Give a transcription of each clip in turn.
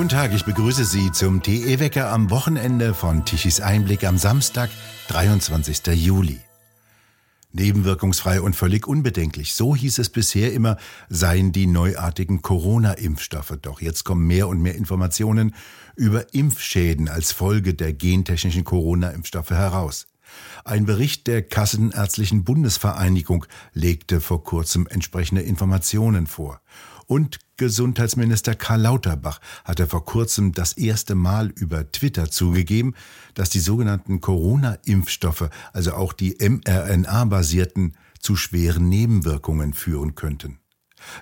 Guten Tag, ich begrüße Sie zum TE-Wecker am Wochenende von Tichys Einblick am Samstag, 23. Juli. Nebenwirkungsfrei und völlig unbedenklich, so hieß es bisher immer, seien die neuartigen Corona-Impfstoffe. Doch jetzt kommen mehr und mehr Informationen über Impfschäden als Folge der gentechnischen Corona-Impfstoffe heraus. Ein Bericht der Kassenärztlichen Bundesvereinigung legte vor kurzem entsprechende Informationen vor. Und Gesundheitsminister Karl Lauterbach hatte vor kurzem das erste Mal über Twitter zugegeben, dass die sogenannten Corona-Impfstoffe, also auch die mRNA-basierten, zu schweren Nebenwirkungen führen könnten.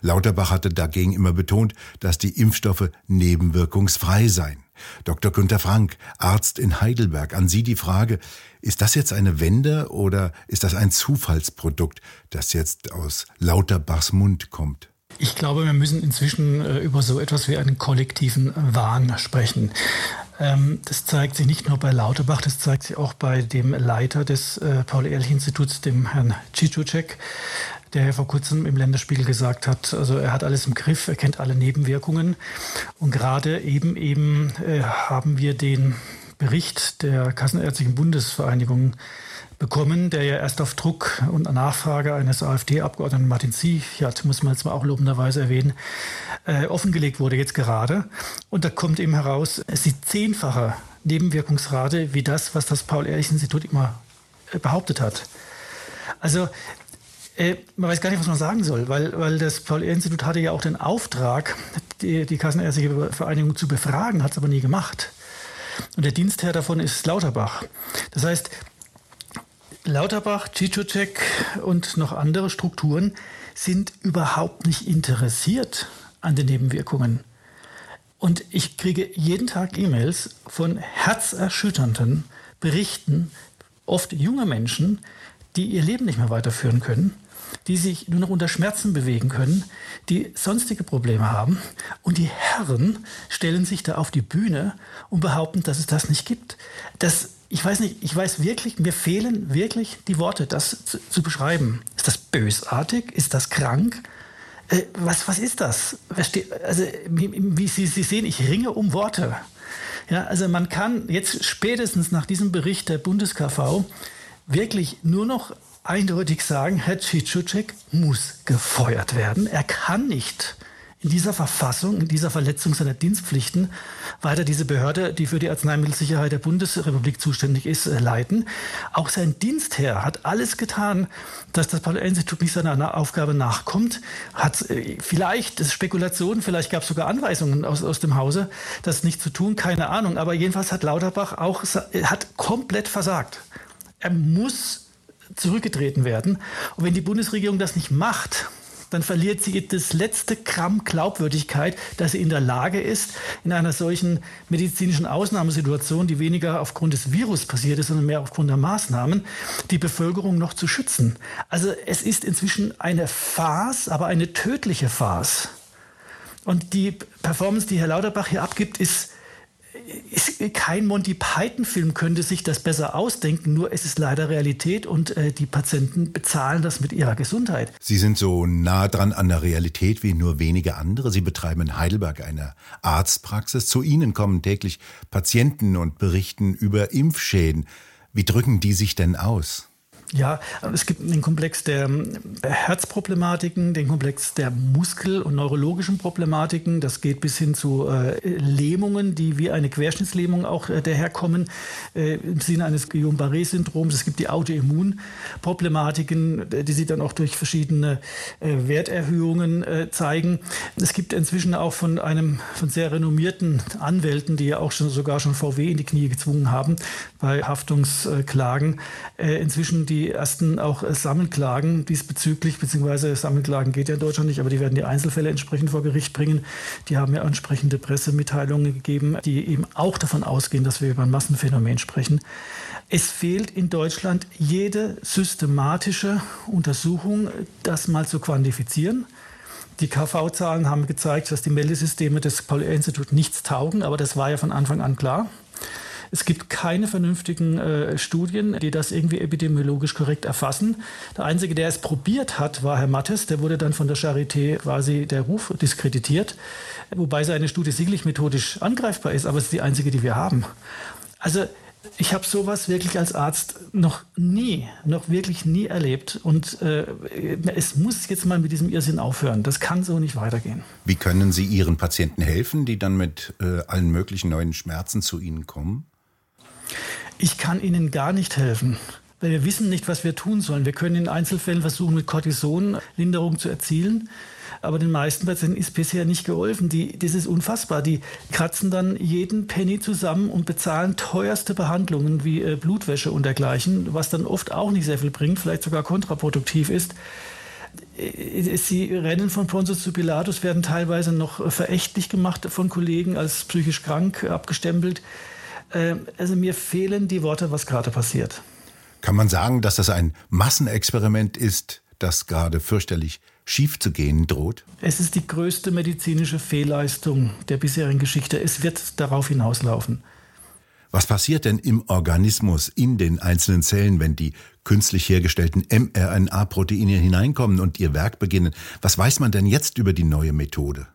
Lauterbach hatte dagegen immer betont, dass die Impfstoffe nebenwirkungsfrei seien. Dr. Günter Frank, Arzt in Heidelberg, an Sie die Frage, ist das jetzt eine Wende oder ist das ein Zufallsprodukt, das jetzt aus Lauterbachs Mund kommt? Ich glaube, wir müssen inzwischen äh, über so etwas wie einen kollektiven Wahn sprechen. Ähm, das zeigt sich nicht nur bei Lauterbach, das zeigt sich auch bei dem Leiter des äh, Paul-Ehrlich-Instituts, dem Herrn Cicocek, der ja vor kurzem im Länderspiegel gesagt hat, also er hat alles im Griff, er kennt alle Nebenwirkungen. Und gerade eben eben äh, haben wir den Bericht der Kassenärztlichen Bundesvereinigung bekommen, der ja erst auf Druck und Nachfrage eines AfD-Abgeordneten Martin Zichert, muss man jetzt mal auch lobenderweise erwähnen, äh, offengelegt wurde jetzt gerade. Und da kommt eben heraus, es ist die zehnfache Nebenwirkungsrate wie das, was das Paul-Ehrlich-Institut immer äh, behauptet hat. Also äh, man weiß gar nicht, was man sagen soll, weil, weil das Paul-Ehrlich-Institut hatte ja auch den Auftrag, die, die Kassenärztliche Vereinigung zu befragen, hat es aber nie gemacht. Und der Dienstherr davon ist Lauterbach. Das heißt, Lauterbach, Cicocek und noch andere Strukturen sind überhaupt nicht interessiert an den Nebenwirkungen. Und ich kriege jeden Tag E-Mails von herzerschütternden Berichten, oft junger Menschen, die ihr Leben nicht mehr weiterführen können, die sich nur noch unter Schmerzen bewegen können, die sonstige Probleme haben. Und die Herren stellen sich da auf die Bühne und behaupten, dass es das nicht gibt. Das ich weiß nicht, ich weiß wirklich, mir fehlen wirklich die Worte, das zu, zu beschreiben. Ist das bösartig? Ist das krank? Äh, was, was ist das? Also, wie, Sie, Sie sehen, ich ringe um Worte. Ja, also man kann jetzt spätestens nach diesem Bericht der BundesKV wirklich nur noch eindeutig sagen, Herr Cicicek muss gefeuert werden. Er kann nicht in dieser Verfassung, in dieser Verletzung seiner Dienstpflichten weiter diese Behörde, die für die Arzneimittelsicherheit der Bundesrepublik zuständig ist, äh, leiten. Auch sein Dienstherr hat alles getan, dass das Paul-Institut nicht seiner Aufgabe nachkommt. Hat äh, vielleicht, das ist Spekulation, vielleicht gab es sogar Anweisungen aus, aus dem Hause, das nicht zu tun, keine Ahnung. Aber jedenfalls hat Lauterbach auch, hat komplett versagt. Er muss zurückgetreten werden. Und wenn die Bundesregierung das nicht macht, dann verliert sie das letzte Gramm Glaubwürdigkeit, dass sie in der Lage ist, in einer solchen medizinischen Ausnahmesituation, die weniger aufgrund des Virus passiert ist, sondern mehr aufgrund der Maßnahmen, die Bevölkerung noch zu schützen. Also es ist inzwischen eine Farce, aber eine tödliche Farce. Und die Performance, die Herr Lauterbach hier abgibt, ist kein Monty Python-Film könnte sich das besser ausdenken, nur es ist leider Realität und äh, die Patienten bezahlen das mit ihrer Gesundheit. Sie sind so nah dran an der Realität wie nur wenige andere. Sie betreiben in Heidelberg eine Arztpraxis. Zu Ihnen kommen täglich Patienten und berichten über Impfschäden. Wie drücken die sich denn aus? Ja, es gibt den Komplex der ähm, Herzproblematiken, den Komplex der Muskel- und neurologischen Problematiken. Das geht bis hin zu äh, Lähmungen, die wie eine Querschnittslähmung auch äh, daherkommen, äh, im Sinne eines Guillain-Barré-Syndroms. Es gibt die Autoimmunproblematiken, die sich dann auch durch verschiedene äh, Werterhöhungen äh, zeigen. Es gibt inzwischen auch von einem von sehr renommierten Anwälten, die ja auch schon sogar schon VW in die Knie gezwungen haben bei Haftungsklagen, äh, inzwischen die die ersten auch äh, Sammelklagen diesbezüglich, beziehungsweise Sammelklagen geht ja in Deutschland nicht, aber die werden die Einzelfälle entsprechend vor Gericht bringen. Die haben ja entsprechende Pressemitteilungen gegeben, die eben auch davon ausgehen, dass wir über ein Massenphänomen sprechen. Es fehlt in Deutschland jede systematische Untersuchung, das mal zu quantifizieren. Die KV-Zahlen haben gezeigt, dass die Meldesysteme des Paul-Ehrlich-Instituts nichts taugen, aber das war ja von Anfang an klar. Es gibt keine vernünftigen äh, Studien, die das irgendwie epidemiologisch korrekt erfassen. Der Einzige, der es probiert hat, war Herr Mattes. Der wurde dann von der Charité quasi der Ruf diskreditiert, wobei seine Studie sicherlich methodisch angreifbar ist, aber es ist die einzige, die wir haben. Also ich habe sowas wirklich als Arzt noch nie, noch wirklich nie erlebt. Und äh, es muss jetzt mal mit diesem Irrsinn aufhören. Das kann so nicht weitergehen. Wie können Sie Ihren Patienten helfen, die dann mit äh, allen möglichen neuen Schmerzen zu Ihnen kommen? Ich kann ihnen gar nicht helfen. Weil wir wissen nicht, was wir tun sollen. Wir können in Einzelfällen versuchen, mit Cortison Linderung zu erzielen. Aber den meisten Patienten ist bisher nicht geholfen. Die, das ist unfassbar. Die kratzen dann jeden Penny zusammen und bezahlen teuerste Behandlungen wie äh, Blutwäsche und dergleichen, was dann oft auch nicht sehr viel bringt, vielleicht sogar kontraproduktiv ist. Äh, sie rennen von Pontius zu Pilatus, werden teilweise noch verächtlich gemacht von Kollegen als psychisch krank abgestempelt. Äh, also mir fehlen die Worte, was gerade passiert. Kann man sagen, dass das ein Massenexperiment ist, das gerade fürchterlich schief zu gehen droht? Es ist die größte medizinische Fehlleistung der bisherigen Geschichte. Es wird darauf hinauslaufen. Was passiert denn im Organismus, in den einzelnen Zellen, wenn die künstlich hergestellten mRNA-Proteine hineinkommen und ihr Werk beginnen? Was weiß man denn jetzt über die neue Methode?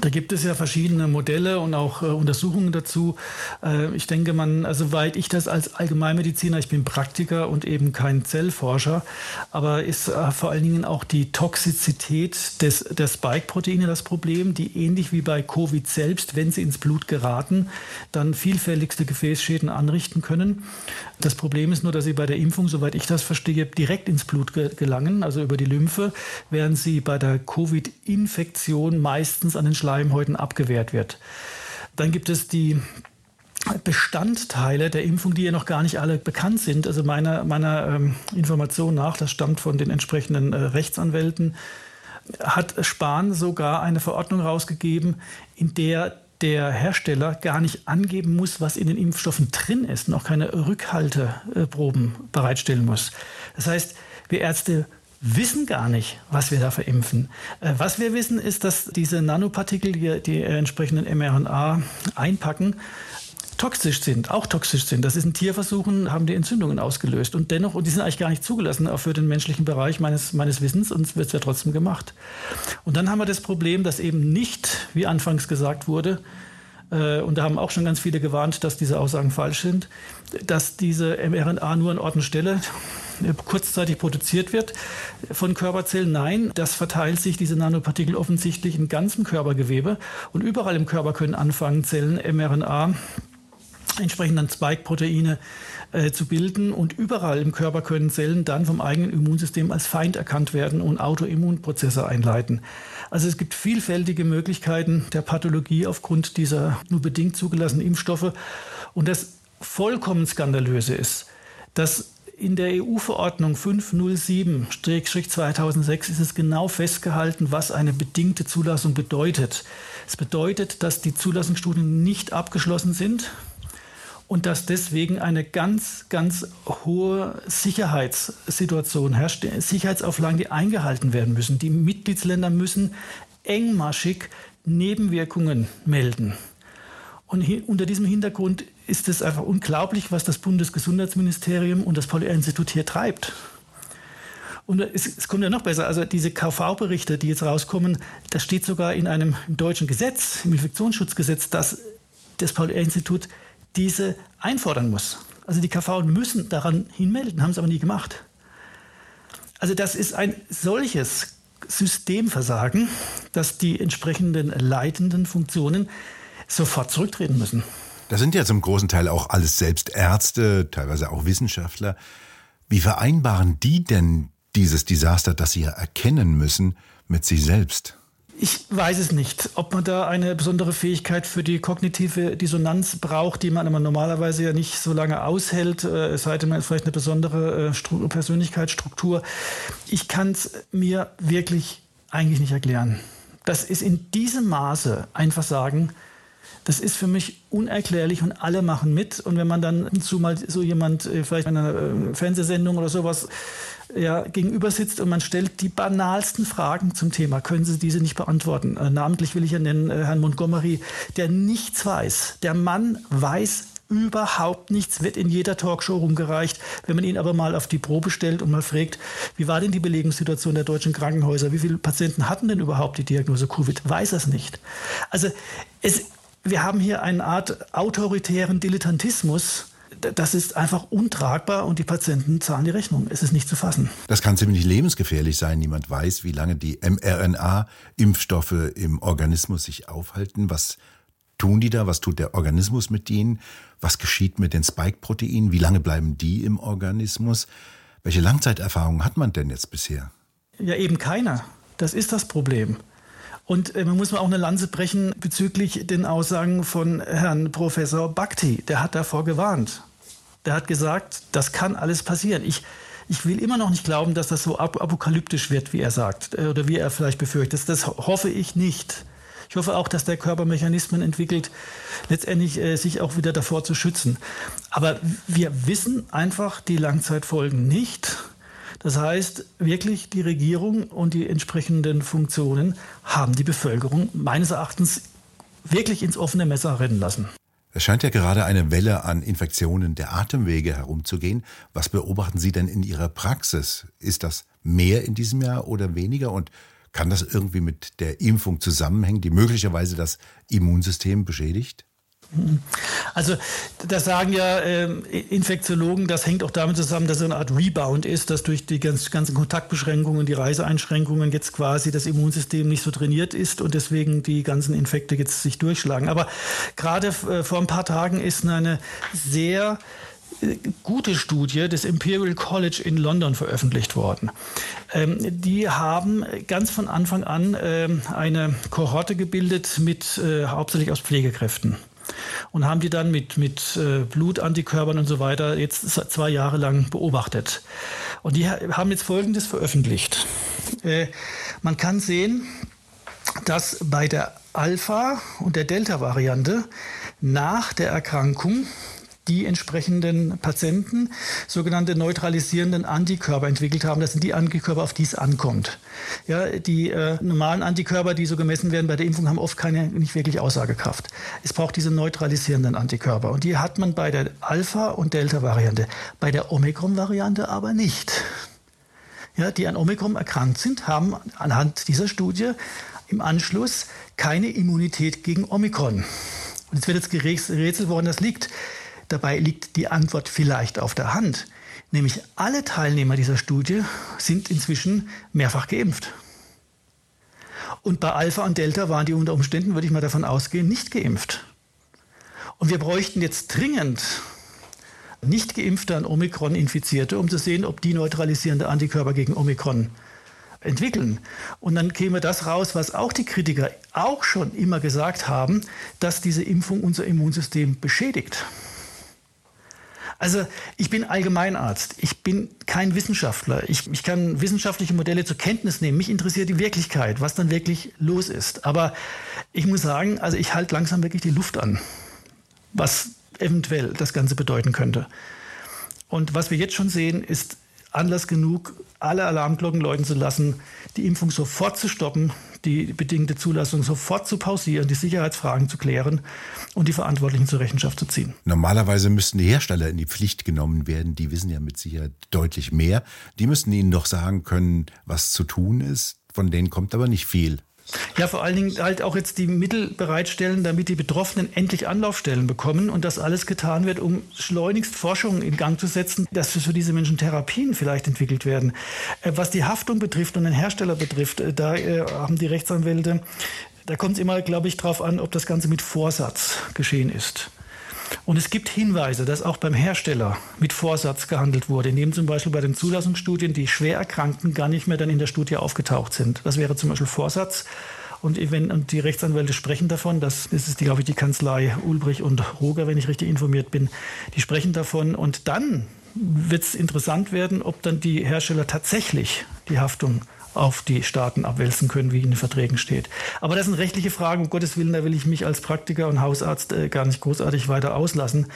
Da gibt es ja verschiedene Modelle und auch äh, Untersuchungen dazu. Äh, ich denke, man, also soweit ich das als Allgemeinmediziner, ich bin Praktiker und eben kein Zellforscher, aber ist äh, vor allen Dingen auch die Toxizität des, der Spike-Proteine das Problem, die ähnlich wie bei Covid selbst, wenn sie ins Blut geraten, dann vielfältigste Gefäßschäden anrichten können. Das Problem ist nur, dass sie bei der Impfung, soweit ich das verstehe, direkt ins Blut ge gelangen, also über die Lymphe, während sie bei der Covid-Infektion meistens an den Schleimhäuten abgewehrt wird. Dann gibt es die Bestandteile der Impfung, die ja noch gar nicht alle bekannt sind. Also meiner, meiner ähm, Information nach, das stammt von den entsprechenden äh, Rechtsanwälten, hat Spahn sogar eine Verordnung rausgegeben, in der der Hersteller gar nicht angeben muss, was in den Impfstoffen drin ist, noch keine Rückhalteproben bereitstellen muss. Das heißt, wir Ärzte wissen gar nicht, was wir da verimpfen. Äh, was wir wissen, ist, dass diese Nanopartikel, die die entsprechenden mRNA einpacken, toxisch sind, auch toxisch sind. Das ist in Tierversuchen, haben die Entzündungen ausgelöst. Und dennoch, und die sind eigentlich gar nicht zugelassen, auch für den menschlichen Bereich meines, meines Wissens, und es wird ja trotzdem gemacht. Und dann haben wir das Problem, dass eben nicht, wie anfangs gesagt wurde, äh, und da haben auch schon ganz viele gewarnt, dass diese Aussagen falsch sind, dass diese mRNA nur an Ort und Stelle kurzzeitig produziert wird von Körperzellen. Nein, das verteilt sich, diese Nanopartikel offensichtlich in ganzem Körpergewebe und überall im Körper können anfangen, Zellen mRNA entsprechenden Spike-Proteine äh, zu bilden. Und überall im Körper können Zellen dann vom eigenen Immunsystem als Feind erkannt werden und Autoimmunprozesse einleiten. Also es gibt vielfältige Möglichkeiten der Pathologie aufgrund dieser nur bedingt zugelassenen Impfstoffe. Und das vollkommen skandalöse ist, dass in der EU-Verordnung 507-2006 ist es genau festgehalten, was eine bedingte Zulassung bedeutet. Es bedeutet, dass die Zulassungsstudien nicht abgeschlossen sind, und dass deswegen eine ganz, ganz hohe Sicherheitssituation herrscht, Sicherheitsauflagen, die eingehalten werden müssen. Die Mitgliedsländer müssen engmaschig Nebenwirkungen melden. Und unter diesem Hintergrund ist es einfach unglaublich, was das Bundesgesundheitsministerium und das Paul-Ehrlich-Institut hier treibt. Und es, es, kommt ja noch besser. Also diese KV-Berichte, die jetzt rauskommen, das steht sogar in einem deutschen Gesetz, im Infektionsschutzgesetz, dass das Paul-Ehrlich-Institut diese einfordern muss. Also die KV müssen daran hinmelden, haben es aber nie gemacht. Also das ist ein solches Systemversagen, dass die entsprechenden leitenden Funktionen sofort zurücktreten müssen. Das sind ja zum großen Teil auch alles selbst Ärzte, teilweise auch Wissenschaftler. Wie vereinbaren die denn dieses Desaster, das sie ja erkennen müssen, mit sich selbst? Ich weiß es nicht, ob man da eine besondere Fähigkeit für die kognitive Dissonanz braucht, die man aber normalerweise ja nicht so lange aushält, äh, es sei denn, man vielleicht eine besondere äh, Persönlichkeitsstruktur. Ich kann es mir wirklich eigentlich nicht erklären. Das ist in diesem Maße einfach sagen, das ist für mich unerklärlich und alle machen mit. Und wenn man dann hinzu mal so jemand, äh, vielleicht in einer äh, Fernsehsendung oder sowas, ja, gegenüber sitzt und man stellt die banalsten Fragen zum Thema, können Sie diese nicht beantworten? Äh, namentlich will ich ja nennen Herrn Montgomery, der nichts weiß. Der Mann weiß überhaupt nichts, wird in jeder Talkshow rumgereicht. Wenn man ihn aber mal auf die Probe stellt und mal fragt, wie war denn die Belegungssituation der deutschen Krankenhäuser, wie viele Patienten hatten denn überhaupt die Diagnose Covid, weiß er es nicht. Also es, wir haben hier eine Art autoritären Dilettantismus, das ist einfach untragbar und die Patienten zahlen die Rechnung. Es ist nicht zu fassen. Das kann ziemlich lebensgefährlich sein. Niemand weiß, wie lange die mRNA-Impfstoffe im Organismus sich aufhalten. Was tun die da? Was tut der Organismus mit ihnen? Was geschieht mit den Spike-Proteinen? Wie lange bleiben die im Organismus? Welche Langzeiterfahrungen hat man denn jetzt bisher? Ja, eben keiner. Das ist das Problem. Und äh, man muss mal auch eine Lanze brechen bezüglich den Aussagen von Herrn Professor Bhakti. Der hat davor gewarnt. Der hat gesagt, das kann alles passieren. Ich, ich will immer noch nicht glauben, dass das so apokalyptisch wird, wie er sagt, äh, oder wie er vielleicht befürchtet. Das hoffe ich nicht. Ich hoffe auch, dass der Körper Mechanismen entwickelt, letztendlich äh, sich auch wieder davor zu schützen. Aber wir wissen einfach die Langzeitfolgen nicht. Das heißt, wirklich die Regierung und die entsprechenden Funktionen haben die Bevölkerung meines Erachtens wirklich ins offene Messer rennen lassen. Es scheint ja gerade eine Welle an Infektionen der Atemwege herumzugehen. Was beobachten Sie denn in Ihrer Praxis? Ist das mehr in diesem Jahr oder weniger? Und kann das irgendwie mit der Impfung zusammenhängen, die möglicherweise das Immunsystem beschädigt? Also das sagen ja äh, Infektiologen, das hängt auch damit zusammen, dass es eine Art Rebound ist, dass durch die ganz, ganzen Kontaktbeschränkungen, die Reiseeinschränkungen jetzt quasi das Immunsystem nicht so trainiert ist und deswegen die ganzen Infekte jetzt sich durchschlagen. Aber gerade äh, vor ein paar Tagen ist eine sehr äh, gute Studie des Imperial College in London veröffentlicht worden. Ähm, die haben ganz von Anfang an ähm, eine Kohorte gebildet mit äh, hauptsächlich aus Pflegekräften und haben die dann mit, mit äh, Blutantikörpern und so weiter jetzt zwei Jahre lang beobachtet. Und die haben jetzt Folgendes veröffentlicht. Äh, man kann sehen, dass bei der Alpha- und der Delta-Variante nach der Erkrankung die entsprechenden Patienten sogenannte neutralisierenden Antikörper entwickelt haben. Das sind die Antikörper, auf die es ankommt. Ja, die äh, normalen Antikörper, die so gemessen werden bei der Impfung, haben oft keine, nicht wirklich Aussagekraft. Es braucht diese neutralisierenden Antikörper. Und die hat man bei der Alpha- und Delta-Variante. Bei der Omikron-Variante aber nicht. Ja, die an Omikron erkrankt sind, haben anhand dieser Studie im Anschluss keine Immunität gegen Omikron. Und jetzt wird jetzt gerätselt, woran das liegt. Dabei liegt die Antwort vielleicht auf der Hand. Nämlich alle Teilnehmer dieser Studie sind inzwischen mehrfach geimpft. Und bei Alpha und Delta waren die unter Umständen, würde ich mal davon ausgehen, nicht geimpft. Und wir bräuchten jetzt dringend nicht geimpfte an Omikron Infizierte, um zu sehen, ob die neutralisierende Antikörper gegen Omikron entwickeln. Und dann käme das raus, was auch die Kritiker auch schon immer gesagt haben, dass diese Impfung unser Immunsystem beschädigt. Also ich bin Allgemeinarzt, ich bin kein Wissenschaftler. Ich, ich kann wissenschaftliche Modelle zur Kenntnis nehmen. Mich interessiert die Wirklichkeit, was dann wirklich los ist. Aber ich muss sagen, also ich halte langsam wirklich die Luft an, was eventuell das Ganze bedeuten könnte. Und was wir jetzt schon sehen, ist Anlass genug, alle Alarmglocken läuten zu lassen, die Impfung sofort zu stoppen, die bedingte Zulassung sofort zu pausieren, die Sicherheitsfragen zu klären und die Verantwortlichen zur Rechenschaft zu ziehen. Normalerweise müssten die Hersteller in die Pflicht genommen werden. Die wissen ja mit Sicherheit deutlich mehr. Die müssten ihnen doch sagen können, was zu tun ist. Von denen kommt aber nicht viel. Ja, vor allen Dingen halt auch jetzt die Mittel bereitstellen, damit die Betroffenen endlich Anlaufstellen bekommen und das alles getan wird, um schleunigst Forschung in Gang zu setzen, dass für diese Menschen Therapien vielleicht entwickelt werden. Äh, was die Haftung betrifft und den Hersteller betrifft, äh, da äh, haben die Rechtsanwälte, da kommt es immer, glaube ich, darauf an, ob das Ganze mit Vorsatz geschehen ist. Und es gibt Hinweise, dass auch beim Hersteller mit Vorsatz gehandelt wurde, indem zum Beispiel bei den Zulassungsstudien die Schwererkrankten gar nicht mehr dann in der Studie aufgetaucht sind. Das wäre zum Beispiel Vorsatz. Und, wenn, und die Rechtsanwälte sprechen davon, das, ist, glaube ich, die Kanzlei Ulbrich und Roger, wenn ich richtig informiert bin, die sprechen davon. Und dann wird es interessant werden, ob dann die Hersteller tatsächlich die Haftung auf die Staaten abwälzen können, wie in den Verträgen steht. Aber das sind rechtliche Fragen, um Gottes Willen, da will ich mich als Praktiker und Hausarzt äh, gar nicht großartig weiter auslassen.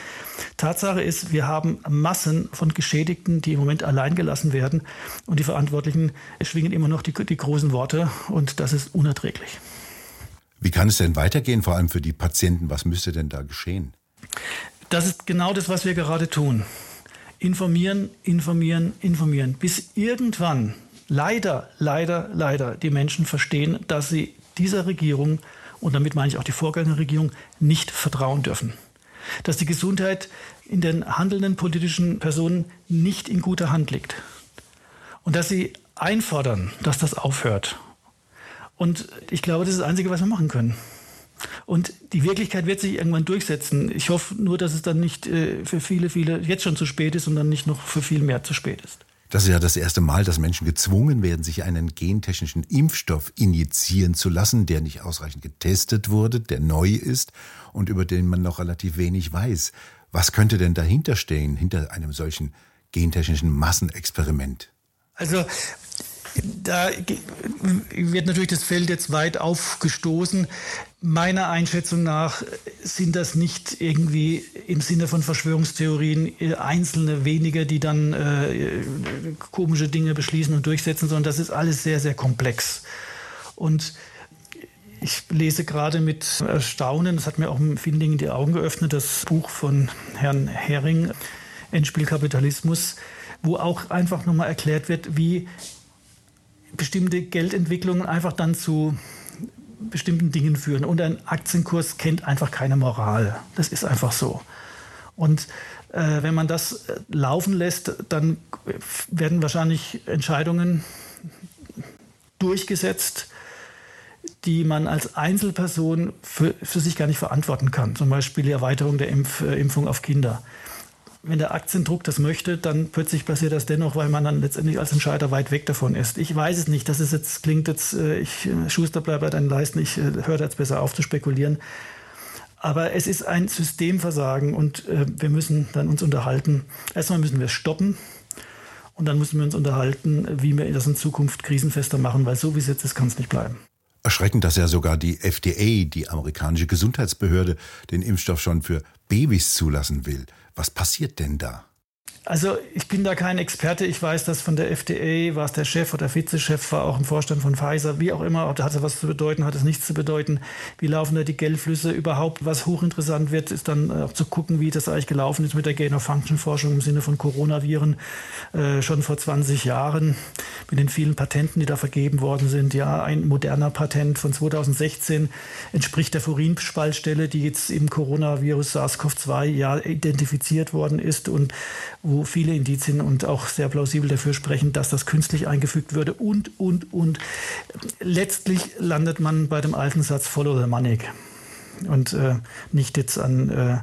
Tatsache ist, wir haben Massen von Geschädigten, die im Moment allein gelassen werden und die Verantwortlichen schwingen immer noch die, die großen Worte und das ist unerträglich. Wie kann es denn weitergehen, vor allem für die Patienten? Was müsste denn da geschehen? Das ist genau das, was wir gerade tun. Informieren, informieren, informieren, bis irgendwann leider, leider, leider die Menschen verstehen, dass sie dieser Regierung, und damit meine ich auch die Vorgängerregierung, nicht vertrauen dürfen. Dass die Gesundheit in den handelnden politischen Personen nicht in guter Hand liegt. Und dass sie einfordern, dass das aufhört. Und ich glaube, das ist das Einzige, was wir machen können. Und die Wirklichkeit wird sich irgendwann durchsetzen. Ich hoffe nur, dass es dann nicht äh, für viele, viele jetzt schon zu spät ist und dann nicht noch für viel mehr zu spät ist. Das ist ja das erste Mal, dass Menschen gezwungen werden, sich einen gentechnischen Impfstoff injizieren zu lassen, der nicht ausreichend getestet wurde, der neu ist und über den man noch relativ wenig weiß. Was könnte denn dahinter stehen, hinter einem solchen gentechnischen Massenexperiment? Also da wird natürlich das Feld jetzt weit aufgestoßen. Meiner Einschätzung nach sind das nicht irgendwie im Sinne von Verschwörungstheorien äh, einzelne wenige, die dann äh, komische Dinge beschließen und durchsetzen, sondern das ist alles sehr, sehr komplex. Und ich lese gerade mit Erstaunen, das hat mir auch in vielen Dingen die Augen geöffnet, das Buch von Herrn Hering, Endspielkapitalismus, wo auch einfach nochmal erklärt wird, wie bestimmte Geldentwicklungen einfach dann zu bestimmten Dingen führen. Und ein Aktienkurs kennt einfach keine Moral. Das ist einfach so. Und äh, wenn man das äh, laufen lässt, dann werden wahrscheinlich Entscheidungen durchgesetzt, die man als Einzelperson für, für sich gar nicht verantworten kann. Zum Beispiel die Erweiterung der Impf, äh, Impfung auf Kinder wenn der Aktiendruck das möchte, dann plötzlich passiert das dennoch, weil man dann letztendlich als Entscheider weit weg davon ist. Ich weiß es nicht. Das ist jetzt, klingt jetzt, äh, ich, äh, Schuster bleibt bei deinen Leisten, ich äh, höre jetzt besser auf zu spekulieren. Aber es ist ein Systemversagen und wir müssen dann uns unterhalten. Erstmal müssen wir stoppen und dann müssen wir uns unterhalten, wie wir das in Zukunft krisenfester machen, weil so wie es jetzt ist, kann es nicht bleiben. Erschreckend, dass ja sogar die FDA, die amerikanische Gesundheitsbehörde, den Impfstoff schon für Babys zulassen will. Was passiert denn da? Also ich bin da kein Experte. Ich weiß, dass von der FDA war es der Chef oder Vizechef, war auch im Vorstand von Pfizer, wie auch immer. Hat es was zu bedeuten, hat es nichts zu bedeuten. Wie laufen da die Geldflüsse überhaupt? Was hochinteressant wird, ist dann auch zu gucken, wie das eigentlich gelaufen ist mit der Gain-of-Function-Forschung im Sinne von Coronaviren äh, schon vor 20 Jahren mit den vielen Patenten, die da vergeben worden sind. Ja, ein moderner Patent von 2016 entspricht der Furinspaltstelle, die jetzt im Coronavirus SARS-CoV-2 ja identifiziert worden ist und wo viele Indizien und auch sehr plausibel dafür sprechen, dass das künstlich eingefügt würde und, und, und. Letztlich landet man bei dem alten Satz Follow the Money und äh, nicht jetzt an äh,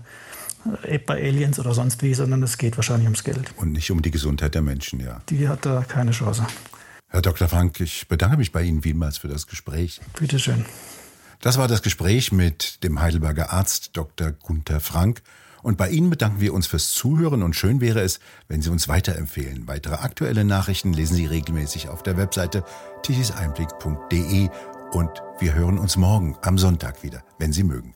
bei Aliens oder sonst wie, sondern es geht wahrscheinlich ums Geld. Und nicht um die Gesundheit der Menschen, ja. Die hat da keine Chance. Herr Dr. Frank, ich bedanke mich bei Ihnen vielmals für das Gespräch. Bitte schön. Das war das Gespräch mit dem Heidelberger Arzt Dr. Gunther Frank. Und bei Ihnen bedanken wir uns fürs Zuhören und schön wäre es, wenn Sie uns weiterempfehlen. Weitere aktuelle Nachrichten lesen Sie regelmäßig auf der Webseite tichiseinblick.de und wir hören uns morgen am Sonntag wieder, wenn Sie mögen.